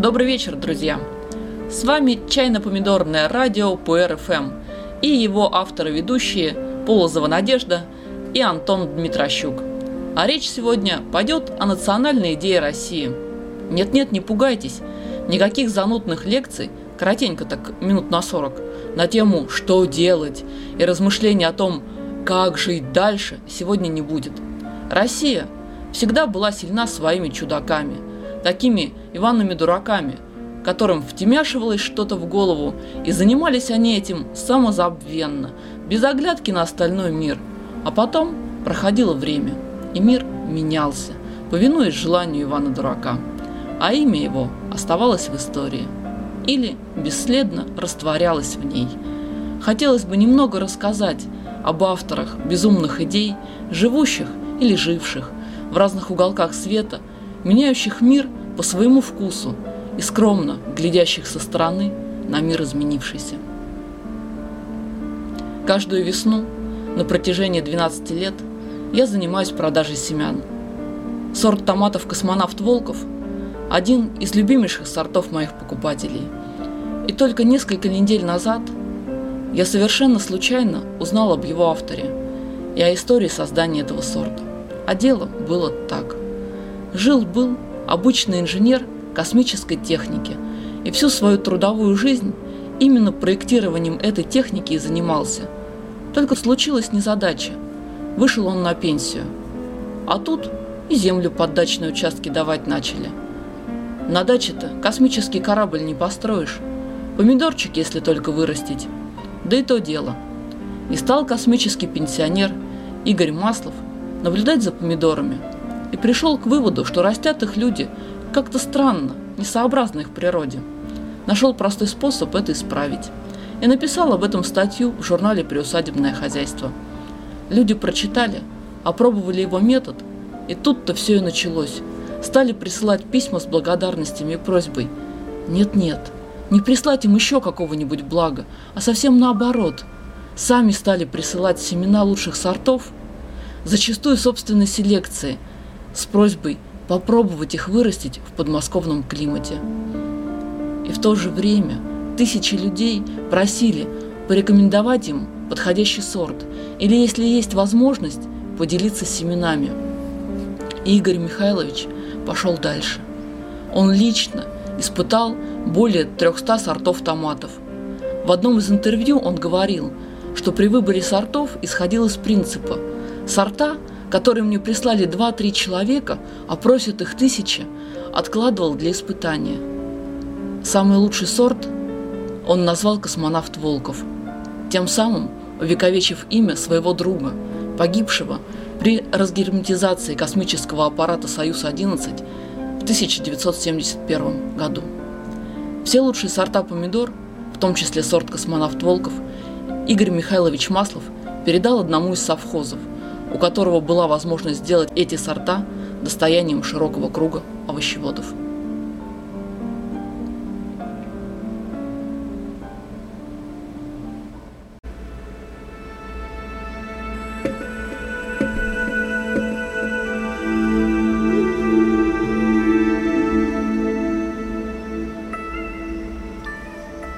Добрый вечер, друзья! С вами чайно-помидорное радио ПРФМ и его авторы-ведущие Полозова Надежда и Антон Дмитрощук. А речь сегодня пойдет о национальной идее России. Нет-нет, не пугайтесь, никаких занудных лекций, коротенько так, минут на 40, на тему «что делать» и размышления о том, как жить дальше, сегодня не будет. Россия всегда была сильна своими чудаками – такими Иванными дураками, которым втемяшивалось что-то в голову, и занимались они этим самозабвенно, без оглядки на остальной мир. А потом проходило время, и мир менялся, повинуясь желанию Ивана Дурака, а имя его оставалось в истории или бесследно растворялось в ней. Хотелось бы немного рассказать об авторах безумных идей, живущих или живших в разных уголках света – меняющих мир по своему вкусу и скромно глядящих со стороны на мир изменившийся. Каждую весну на протяжении 12 лет я занимаюсь продажей семян. Сорт томатов «Космонавт Волков» – один из любимейших сортов моих покупателей. И только несколько недель назад я совершенно случайно узнал об его авторе и о истории создания этого сорта. А дело было так. Жил-был обычный инженер космической техники, и всю свою трудовую жизнь именно проектированием этой техники и занимался. Только случилась незадача. Вышел он на пенсию. А тут и землю под дачные участки давать начали. На даче-то космический корабль не построишь. Помидорчик, если только вырастить. Да и то дело. И стал космический пенсионер Игорь Маслов наблюдать за помидорами – и пришел к выводу, что растят их люди как-то странно, несообразно их природе. Нашел простой способ это исправить и написал об этом статью в журнале «Приусадебное хозяйство». Люди прочитали, опробовали его метод, и тут-то все и началось. Стали присылать письма с благодарностями и просьбой. Нет-нет, не прислать им еще какого-нибудь блага, а совсем наоборот. Сами стали присылать семена лучших сортов, зачастую собственной селекции – с просьбой попробовать их вырастить в подмосковном климате. И в то же время тысячи людей просили порекомендовать им подходящий сорт или, если есть возможность, поделиться семенами. И Игорь Михайлович пошел дальше. Он лично испытал более 300 сортов томатов. В одном из интервью он говорил, что при выборе сортов исходил из принципа «сорта – который мне прислали два-три человека, а просят их тысячи, откладывал для испытания. Самый лучший сорт он назвал космонавт Волков, тем самым увековечив имя своего друга, погибшего при разгерметизации космического аппарата «Союз-11» в 1971 году. Все лучшие сорта помидор, в том числе сорт космонавт Волков, Игорь Михайлович Маслов передал одному из совхозов – у которого была возможность сделать эти сорта достоянием широкого круга овощеводов.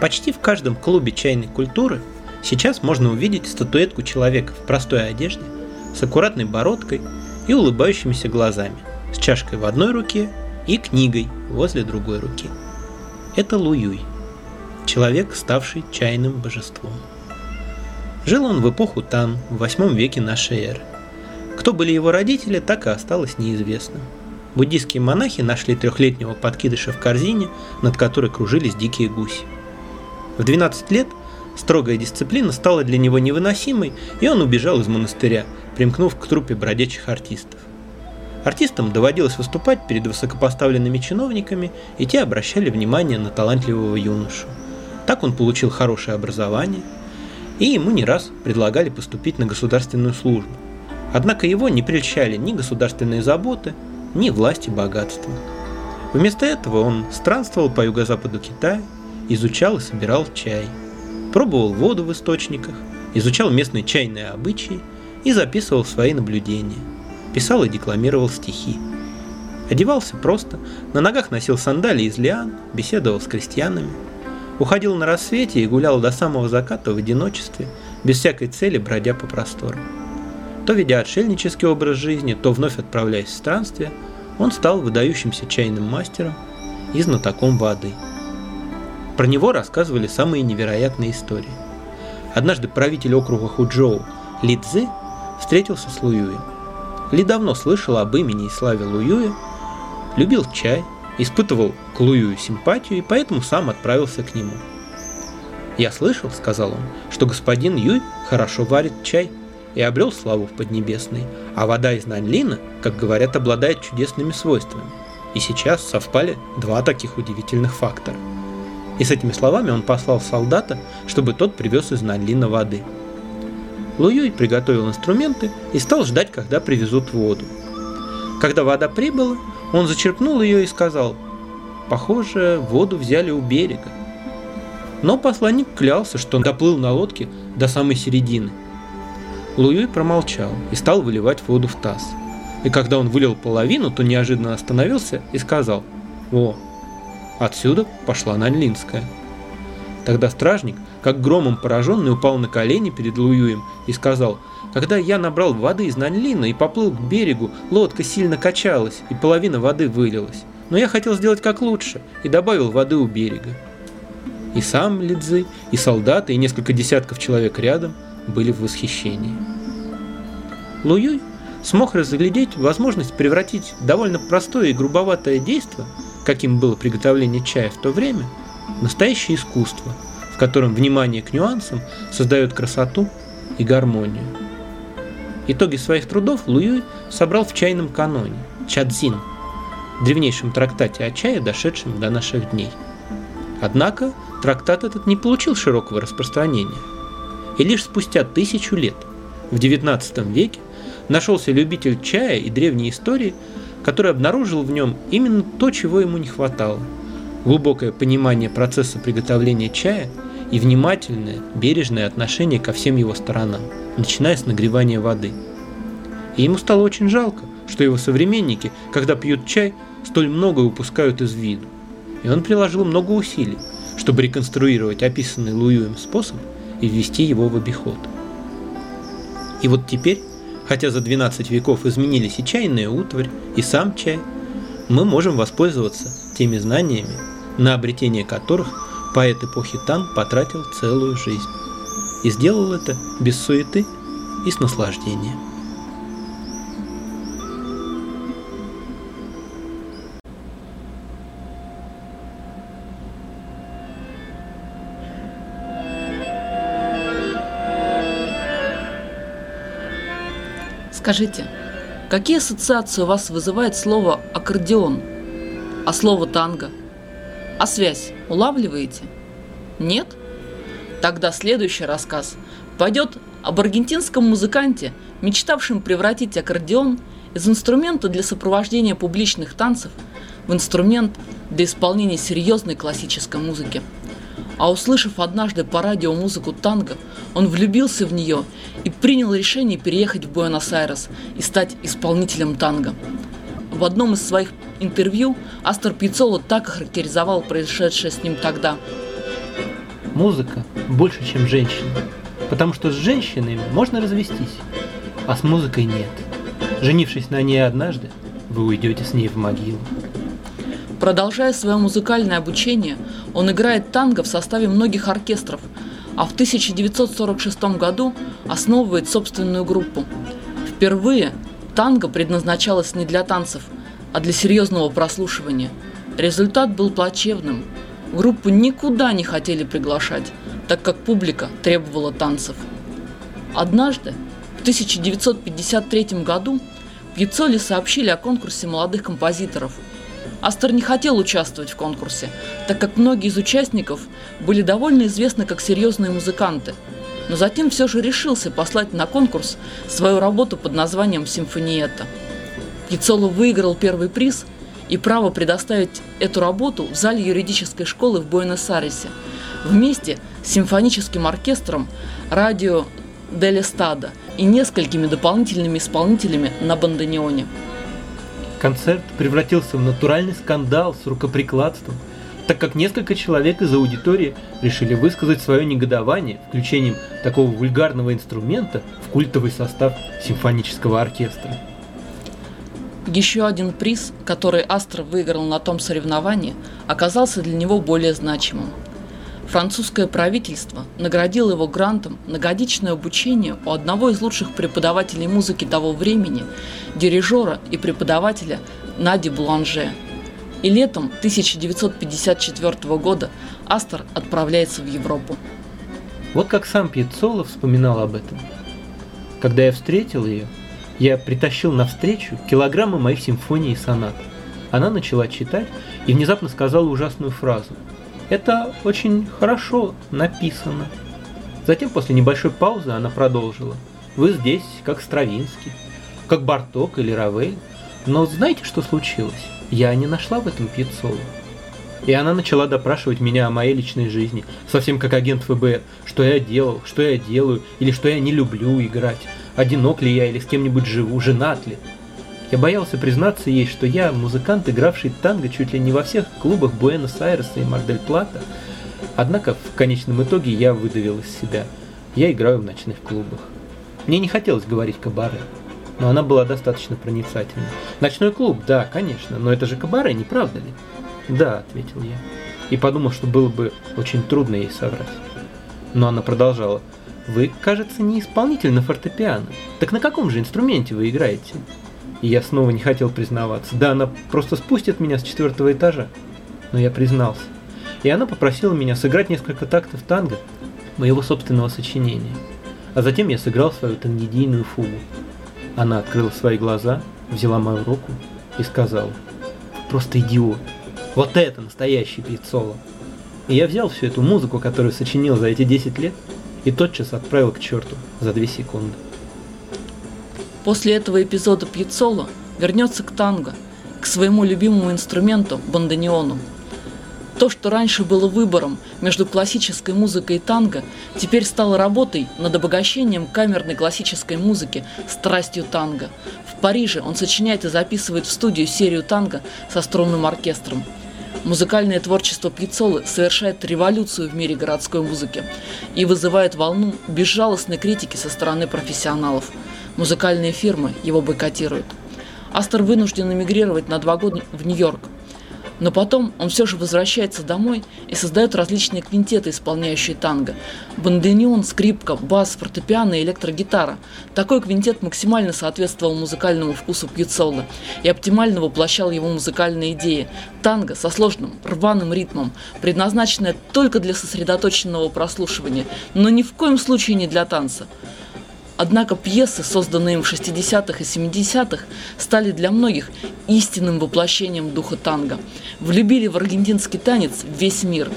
Почти в каждом клубе чайной культуры сейчас можно увидеть статуэтку человека в простой одежде – с аккуратной бородкой и улыбающимися глазами, с чашкой в одной руке и книгой возле другой руки. Это Луюй, человек, ставший чайным божеством. Жил он в эпоху Тан в 8 веке нашей эры. Кто были его родители, так и осталось неизвестным. Буддийские монахи нашли трехлетнего подкидыша в корзине, над которой кружились дикие гуси. В 12 лет строгая дисциплина стала для него невыносимой, и он убежал из монастыря, примкнув к труппе бродячих артистов. Артистам доводилось выступать перед высокопоставленными чиновниками, и те обращали внимание на талантливого юношу. Так он получил хорошее образование, и ему не раз предлагали поступить на государственную службу. Однако его не прельщали ни государственные заботы, ни власть и богатство. Вместо этого он странствовал по юго-западу Китая, изучал и собирал чай, пробовал воду в источниках, изучал местные чайные обычаи и записывал свои наблюдения, писал и декламировал стихи. Одевался просто, на ногах носил сандалии из лиан, беседовал с крестьянами. Уходил на рассвете и гулял до самого заката в одиночестве, без всякой цели бродя по просторам. То ведя отшельнический образ жизни, то вновь отправляясь в странствие, он стал выдающимся чайным мастером и знатоком воды. Про него рассказывали самые невероятные истории. Однажды правитель округа Худжоу Ли Цзы встретился с Луюем. Ли давно слышал об имени и славе Луюя, любил чай, испытывал к Луюю симпатию и поэтому сам отправился к нему. «Я слышал, — сказал он, — что господин Юй хорошо варит чай – и обрел славу в Поднебесной, а вода из Нанлина, как говорят, обладает чудесными свойствами. И сейчас совпали два таких удивительных фактора. И с этими словами он послал солдата, чтобы тот привез из Нанлина воды. Луюй приготовил инструменты и стал ждать, когда привезут воду. Когда вода прибыла, он зачерпнул ее и сказал, «Похоже, воду взяли у берега». Но посланник клялся, что он доплыл на лодке до самой середины – Луюй промолчал и стал выливать воду в таз. И когда он вылил половину, то неожиданно остановился и сказал «О, отсюда пошла Нанлинская». Тогда стражник, как громом пораженный, упал на колени перед Луюем и сказал «Когда я набрал воды из Нанлина и поплыл к берегу, лодка сильно качалась, и половина воды вылилась. Но я хотел сделать как лучше и добавил воды у берега». И сам Лидзы, и солдаты, и несколько десятков человек рядом – были в восхищении. Луюй смог разглядеть возможность превратить довольно простое и грубоватое действие, каким было приготовление чая в то время, настоящее искусство, в котором внимание к нюансам создает красоту и гармонию. Итоги своих трудов Луюй собрал в чайном каноне Чадзин, древнейшем трактате о чае, дошедшем до наших дней. Однако трактат этот не получил широкого распространения – и лишь спустя тысячу лет, в XIX веке, нашелся любитель чая и древней истории, который обнаружил в нем именно то, чего ему не хватало. Глубокое понимание процесса приготовления чая и внимательное, бережное отношение ко всем его сторонам, начиная с нагревания воды. И ему стало очень жалко, что его современники, когда пьют чай, столь многое упускают из виду. И он приложил много усилий, чтобы реконструировать описанный Луюем способ и ввести его в обиход. И вот теперь, хотя за 12 веков изменились и чайная утварь, и сам чай, мы можем воспользоваться теми знаниями, на обретение которых поэт эпохи Тан потратил целую жизнь. И сделал это без суеты и с наслаждением. Скажите, какие ассоциации у вас вызывает слово аккордеон, а слово танго? А связь улавливаете? Нет? Тогда следующий рассказ пойдет об аргентинском музыканте, мечтавшем превратить аккордеон из инструмента для сопровождения публичных танцев в инструмент для исполнения серьезной классической музыки – а услышав однажды по радио музыку танго, он влюбился в нее и принял решение переехать в Буэнос-Айрес и стать исполнителем танго. В одном из своих интервью Астер Пиццоло так охарактеризовал происшедшее с ним тогда. Музыка больше, чем женщина, потому что с женщинами можно развестись, а с музыкой нет. Женившись на ней однажды, вы уйдете с ней в могилу. Продолжая свое музыкальное обучение, он играет танго в составе многих оркестров, а в 1946 году основывает собственную группу. Впервые танго предназначалось не для танцев, а для серьезного прослушивания. Результат был плачевным. Группу никуда не хотели приглашать, так как публика требовала танцев. Однажды, в 1953 году, Пьяцоли сообщили о конкурсе молодых композиторов – Астер не хотел участвовать в конкурсе, так как многие из участников были довольно известны как серьезные музыканты. Но затем все же решился послать на конкурс свою работу под названием «Симфониетта». Пьяцоло выиграл первый приз и право предоставить эту работу в зале юридической школы в Буэнос-Айресе вместе с симфоническим оркестром радио Дель Эстада и несколькими дополнительными исполнителями на бандонеоне. Концерт превратился в натуральный скандал с рукоприкладством, так как несколько человек из аудитории решили высказать свое негодование включением такого вульгарного инструмента в культовый состав симфонического оркестра. Еще один приз, который Астр выиграл на том соревновании, оказался для него более значимым. Французское правительство наградило его грантом на годичное обучение у одного из лучших преподавателей музыки того времени, дирижера и преподавателя Нади Бланже. И летом 1954 года Астер отправляется в Европу. Вот как сам Пьецоло вспоминал об этом. Когда я встретил ее, я притащил навстречу килограммы моих симфоний и сонат. Она начала читать и внезапно сказала ужасную фразу. Это очень хорошо написано. Затем, после небольшой паузы, она продолжила. Вы здесь, как Стравинский, как Барток или Равель. Но знаете, что случилось? Я не нашла в этом Пьецоло. И она начала допрашивать меня о моей личной жизни, совсем как агент ФБР, что я делал, что я делаю, или что я не люблю играть одинок ли я или с кем-нибудь живу, женат ли. Я боялся признаться ей, что я музыкант, игравший танго чуть ли не во всех клубах Буэнос-Айреса и Мардель-Плата. Однако в конечном итоге я выдавил из себя. Я играю в ночных клубах. Мне не хотелось говорить кабаре, но она была достаточно проницательна. Ночной клуб, да, конечно, но это же кабаре, не правда ли? Да, ответил я. И подумал, что было бы очень трудно ей соврать. Но она продолжала. Вы, кажется, не исполнитель на фортепиано. Так на каком же инструменте вы играете? И я снова не хотел признаваться. Да, она просто спустит меня с четвертого этажа. Но я признался. И она попросила меня сыграть несколько тактов танго моего собственного сочинения. А затем я сыграл свою тангидийную фугу. Она открыла свои глаза, взяла мою руку и сказала, просто идиот. Вот это настоящий пьецоло. И я взял всю эту музыку, которую сочинил за эти 10 лет, и тотчас отправил к черту за две секунды. После этого эпизода Пьецоло вернется к танго, к своему любимому инструменту – бандонеону. То, что раньше было выбором между классической музыкой и танго, теперь стало работой над обогащением камерной классической музыки страстью танго. В Париже он сочиняет и записывает в студию серию танго со струнным оркестром – Музыкальное творчество Пьяцолы совершает революцию в мире городской музыки и вызывает волну безжалостной критики со стороны профессионалов. Музыкальные фирмы его бойкотируют. Астер вынужден эмигрировать на два года в Нью-Йорк – но потом он все же возвращается домой и создает различные квинтеты, исполняющие танго. Банденеон, скрипка, бас, фортепиано и электрогитара. Такой квинтет максимально соответствовал музыкальному вкусу Пьюцолда и оптимально воплощал его музыкальные идеи. Танго со сложным, рваным ритмом, предназначенное только для сосредоточенного прослушивания, но ни в коем случае не для танца. Однако пьесы, созданные им в 60-х и 70-х, стали для многих истинным воплощением духа танго. Влюбили в аргентинский танец весь мир.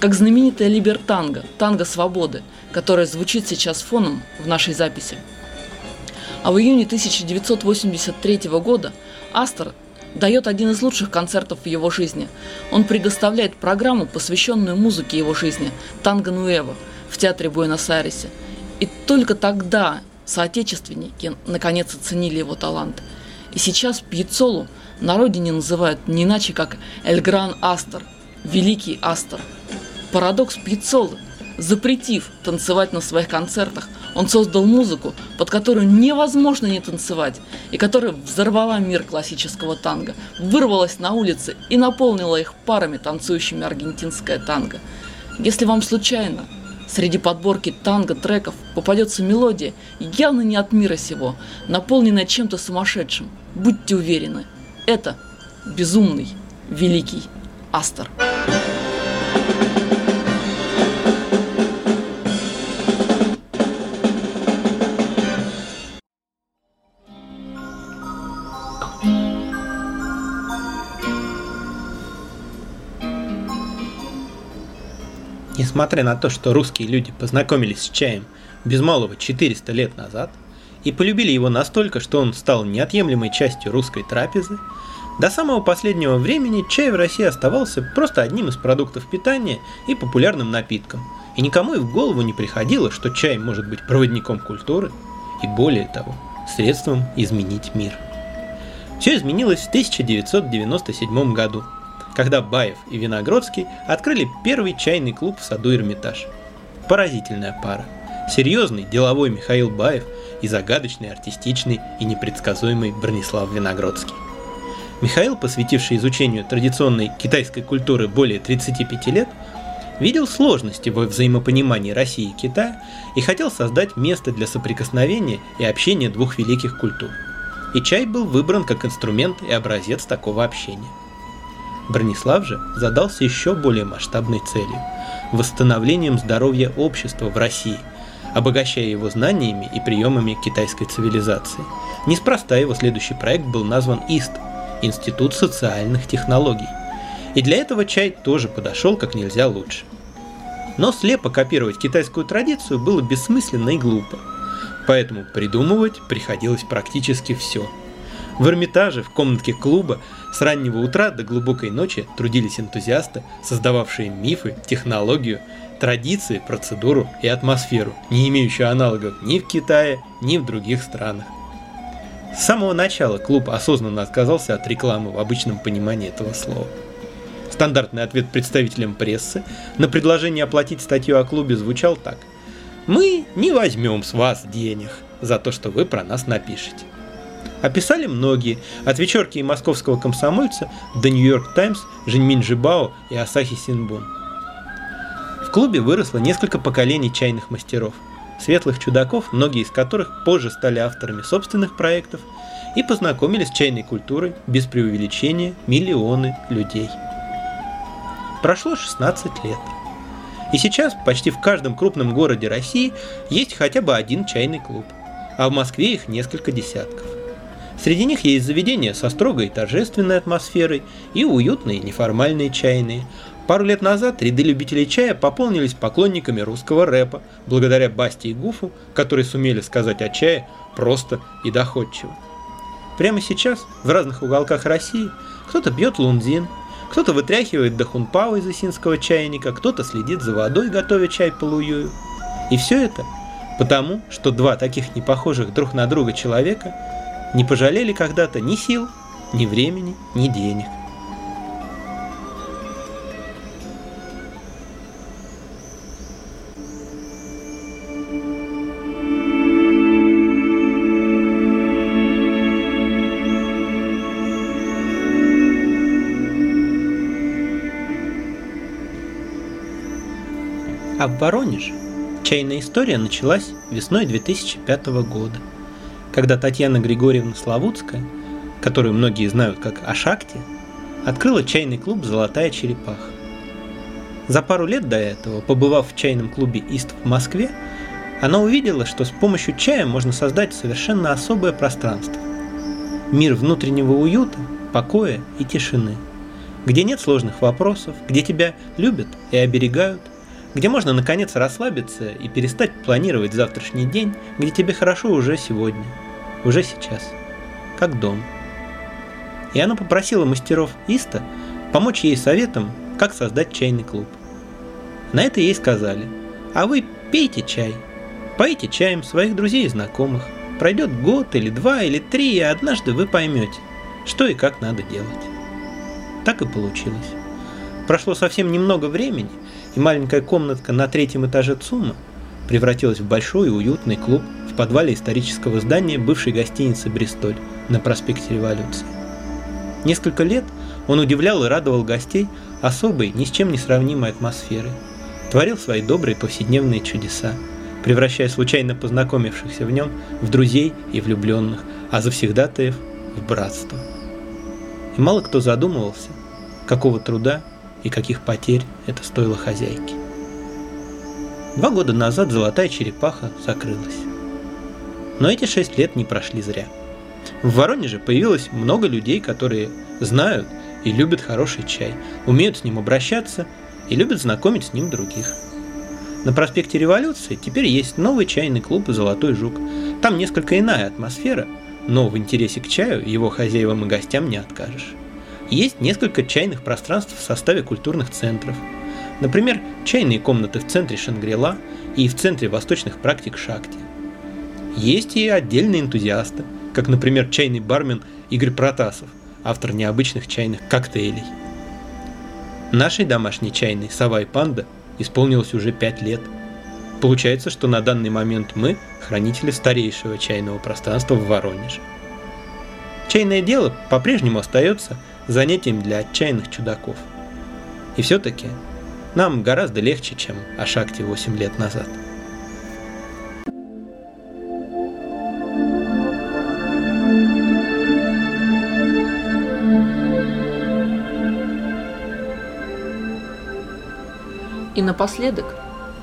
Как знаменитая либертанго, танго свободы, которая звучит сейчас фоном в нашей записи. А в июне 1983 года Астер дает один из лучших концертов в его жизни. Он предоставляет программу, посвященную музыке его жизни «Танго Нуэво» в театре Буэнос-Айресе – и только тогда соотечественники наконец оценили его талант. И сейчас Пьецолу на родине называют не иначе, как Эльгран Астер, Великий Астер. Парадокс Пьецолы. Запретив танцевать на своих концертах, он создал музыку, под которую невозможно не танцевать, и которая взорвала мир классического танго, вырвалась на улицы и наполнила их парами, танцующими аргентинское танго. Если вам случайно Среди подборки танго-треков попадется мелодия, явно не от мира сего, наполненная чем-то сумасшедшим. Будьте уверены, это безумный, великий Астер. Несмотря на то, что русские люди познакомились с чаем без малого 400 лет назад и полюбили его настолько, что он стал неотъемлемой частью русской трапезы, до самого последнего времени чай в России оставался просто одним из продуктов питания и популярным напитком, и никому и в голову не приходило, что чай может быть проводником культуры и более того, средством изменить мир. Все изменилось в 1997 году, когда Баев и Виногродский открыли первый чайный клуб в саду Эрмитаж. Поразительная пара. Серьезный, деловой Михаил Баев и загадочный, артистичный и непредсказуемый Бронислав Виногродский. Михаил, посвятивший изучению традиционной китайской культуры более 35 лет, видел сложности во взаимопонимании России и Китая и хотел создать место для соприкосновения и общения двух великих культур. И чай был выбран как инструмент и образец такого общения. Бронислав же задался еще более масштабной целью – восстановлением здоровья общества в России, обогащая его знаниями и приемами китайской цивилизации. Неспроста его следующий проект был назван ИСТ – Институт социальных технологий – и для этого чай тоже подошел как нельзя лучше. Но слепо копировать китайскую традицию было бессмысленно и глупо. Поэтому придумывать приходилось практически все. В Эрмитаже, в комнатке клуба, с раннего утра до глубокой ночи трудились энтузиасты, создававшие мифы, технологию, традиции, процедуру и атмосферу, не имеющую аналогов ни в Китае, ни в других странах. С самого начала клуб осознанно отказался от рекламы в обычном понимании этого слова. Стандартный ответ представителям прессы на предложение оплатить статью о клубе звучал так. «Мы не возьмем с вас денег за то, что вы про нас напишете». Описали многие, от вечерки и московского комсомольца до Нью-Йорк Таймс, Женьмин Жибао и Асахи Синбун. В клубе выросло несколько поколений чайных мастеров, светлых чудаков, многие из которых позже стали авторами собственных проектов и познакомились с чайной культурой без преувеличения миллионы людей. Прошло 16 лет. И сейчас почти в каждом крупном городе России есть хотя бы один чайный клуб, а в Москве их несколько десятков. Среди них есть заведения со строгой торжественной атмосферой и уютные неформальные чайные. Пару лет назад ряды любителей чая пополнились поклонниками русского рэпа, благодаря Басте и Гуфу, которые сумели сказать о чае просто и доходчиво. Прямо сейчас в разных уголках России кто-то бьет лунзин, кто-то вытряхивает дахунпау из осинского чайника, кто-то следит за водой, готовя чай по луюю. И все это потому, что два таких непохожих друг на друга человека не пожалели когда-то ни сил, ни времени, ни денег. А в Воронеже чайная история началась весной 2005 года, когда Татьяна Григорьевна Славутская, которую многие знают как Ашакти, открыла чайный клуб «Золотая черепаха». За пару лет до этого, побывав в чайном клубе «Ист» в Москве, она увидела, что с помощью чая можно создать совершенно особое пространство. Мир внутреннего уюта, покоя и тишины, где нет сложных вопросов, где тебя любят и оберегают, где можно наконец расслабиться и перестать планировать завтрашний день, где тебе хорошо уже сегодня, уже сейчас, как дом. И она попросила мастеров Иста помочь ей советом, как создать чайный клуб. На это ей сказали, а вы пейте чай, поите чаем своих друзей и знакомых. Пройдет год или два или три, и однажды вы поймете, что и как надо делать. Так и получилось. Прошло совсем немного времени, и маленькая комнатка на третьем этаже ЦУМа превратилась в большой и уютный клуб в подвале исторического здания бывшей гостиницы «Бристоль» на проспекте Революции. Несколько лет он удивлял и радовал гостей особой, ни с чем не сравнимой атмосферой. Творил свои добрые повседневные чудеса, превращая случайно познакомившихся в нем в друзей и влюбленных, а завсегдатаев в братство. И мало кто задумывался, какого труда и каких потерь это стоило хозяйке. Два года назад золотая черепаха закрылась. Но эти шесть лет не прошли зря. В Воронеже появилось много людей, которые знают и любят хороший чай, умеют с ним обращаться и любят знакомить с ним других. На проспекте Революции теперь есть новый чайный клуб «Золотой жук». Там несколько иная атмосфера, но в интересе к чаю его хозяевам и гостям не откажешь. Есть несколько чайных пространств в составе культурных центров. Например, чайные комнаты в центре Шангрила и в центре восточных практик Шакти. Есть и отдельные энтузиасты, как, например, чайный бармен Игорь Протасов, автор необычных чайных коктейлей. Нашей домашней чайной «Сова и панда» исполнилось уже пять лет. Получается, что на данный момент мы – хранители старейшего чайного пространства в Воронеже. Чайное дело по-прежнему остается занятием для отчаянных чудаков. И все-таки нам гораздо легче, чем о шахте 8 лет назад. И напоследок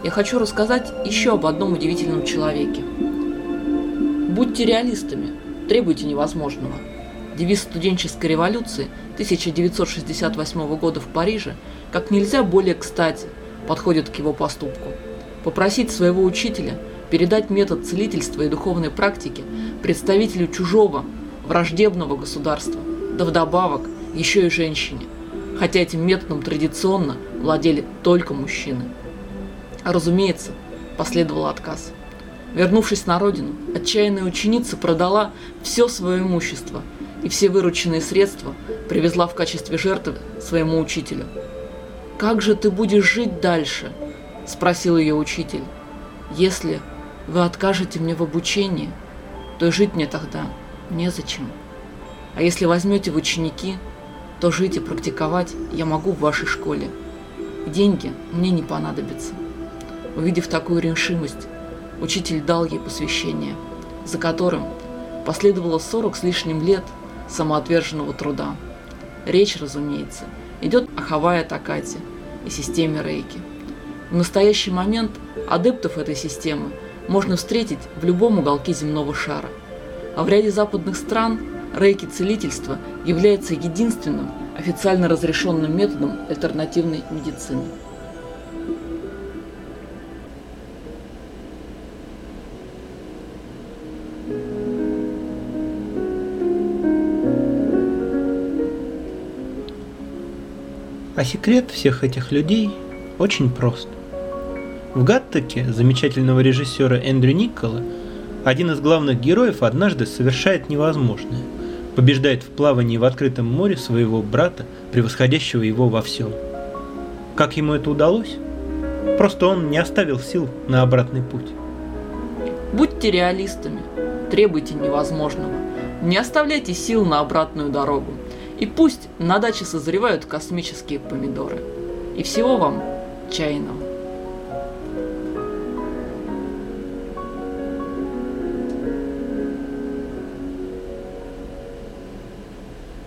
я хочу рассказать еще об одном удивительном человеке. Будьте реалистами, требуйте невозможного. Девиз студенческой революции 1968 года в Париже как нельзя более кстати подходит к его поступку. Попросить своего учителя передать метод целительства и духовной практики представителю чужого, враждебного государства, да вдобавок еще и женщине, хотя этим методом традиционно владели только мужчины. Разумеется, последовал отказ. Вернувшись на родину, отчаянная ученица продала все свое имущество и все вырученные средства привезла в качестве жертвы своему учителю. «Как же ты будешь жить дальше?» – спросил ее учитель. «Если вы откажете мне в обучении, то жить мне тогда незачем. А если возьмете в ученики, то жить и практиковать я могу в вашей школе. Деньги мне не понадобятся». Увидев такую решимость, учитель дал ей посвящение, за которым последовало сорок с лишним лет самоотверженного труда. Речь, разумеется, идет о Хавае Такате и системе Рейки. В настоящий момент адептов этой системы можно встретить в любом уголке земного шара. А в ряде западных стран рейки целительства является единственным официально разрешенным методом альтернативной медицины. А секрет всех этих людей очень прост. В Гаттеке замечательного режиссера Эндрю Никола один из главных героев однажды совершает невозможное. Побеждает в плавании в открытом море своего брата, превосходящего его во всем. Как ему это удалось? Просто он не оставил сил на обратный путь. Будьте реалистами, требуйте невозможного. Не оставляйте сил на обратную дорогу. И пусть на даче созревают космические помидоры. И всего вам чайного.